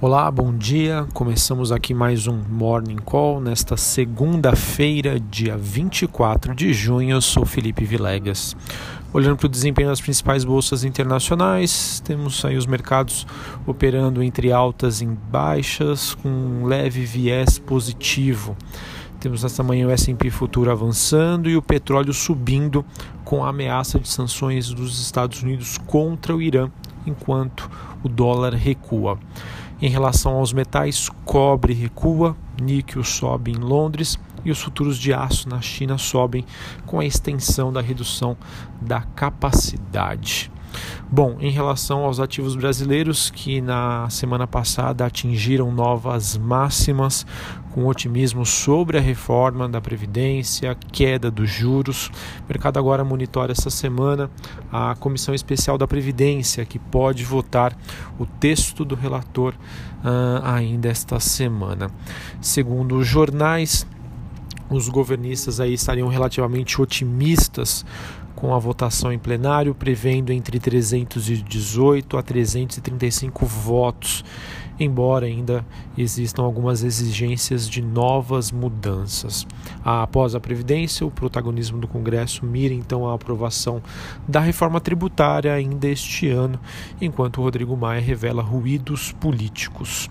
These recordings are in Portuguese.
Olá, bom dia. Começamos aqui mais um Morning Call nesta segunda-feira, dia 24 de junho. Eu sou Felipe Vilegas. Olhando para o desempenho das principais bolsas internacionais, temos aí os mercados operando entre altas e baixas, com um leve viés positivo. Temos nesta manhã o S&P futuro avançando e o petróleo subindo com a ameaça de sanções dos Estados Unidos contra o Irã, enquanto o dólar recua. Em relação aos metais, cobre recua, níquel sobe em Londres e os futuros de aço na China sobem com a extensão da redução da capacidade. Bom, em relação aos ativos brasileiros que na semana passada atingiram novas máximas, com otimismo sobre a reforma da Previdência, queda dos juros. O mercado agora monitora essa semana a Comissão Especial da Previdência, que pode votar o texto do relator uh, ainda esta semana. Segundo os jornais, os governistas aí estariam relativamente otimistas com a votação em plenário, prevendo entre 318 a 335 votos, embora ainda existam algumas exigências de novas mudanças. Após a Previdência, o protagonismo do Congresso mira então a aprovação da reforma tributária ainda este ano, enquanto Rodrigo Maia revela ruídos políticos.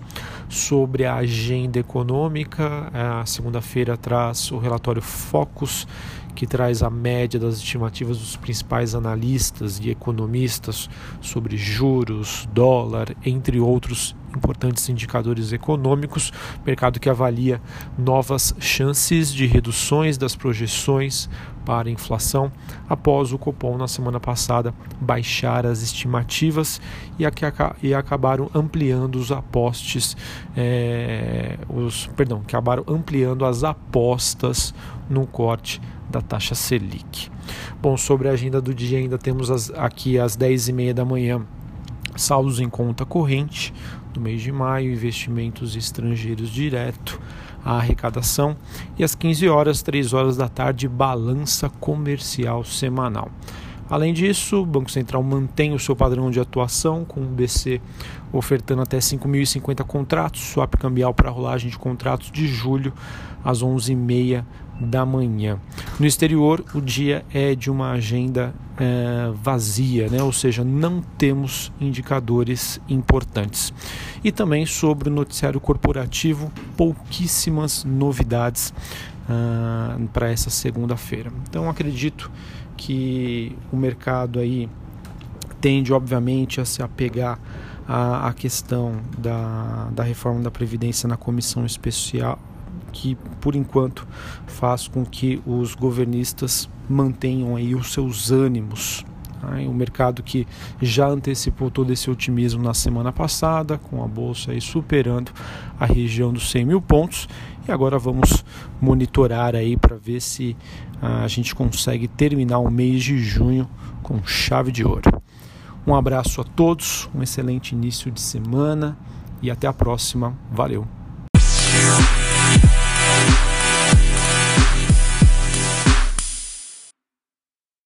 Sobre a agenda econômica, a segunda-feira traz o relatório Focus que traz a média das estimativas dos principais analistas e economistas sobre juros, dólar, entre outros importantes indicadores econômicos, mercado que avalia novas chances de reduções das projeções para inflação após o Copom na semana passada baixar as estimativas e, e acabaram ampliando os apostes, é, os, perdão, acabaram ampliando as apostas no corte da taxa Selic. Bom, sobre a agenda do dia ainda temos as, aqui às 10h30 da manhã saldos em conta corrente do mês de maio, investimentos estrangeiros direto, a arrecadação e às 15 horas, 3 horas da tarde, balança comercial semanal. Além disso, o Banco Central mantém o seu padrão de atuação, com o BC ofertando até 5.050 contratos, swap cambial para rolagem de contratos de julho às 11h30 da manhã. No exterior, o dia é de uma agenda é, vazia, né? ou seja, não temos indicadores importantes. E também sobre o noticiário corporativo, pouquíssimas novidades uh, para essa segunda-feira. Então, acredito que o mercado aí tende, obviamente, a se apegar à, à questão da, da reforma da Previdência na comissão especial que por enquanto faz com que os governistas mantenham aí os seus ânimos. Né? O mercado que já antecipou todo esse otimismo na semana passada, com a bolsa aí superando a região dos 100 mil pontos, e agora vamos monitorar aí para ver se ah, a gente consegue terminar o mês de junho com chave de ouro. Um abraço a todos, um excelente início de semana e até a próxima. Valeu!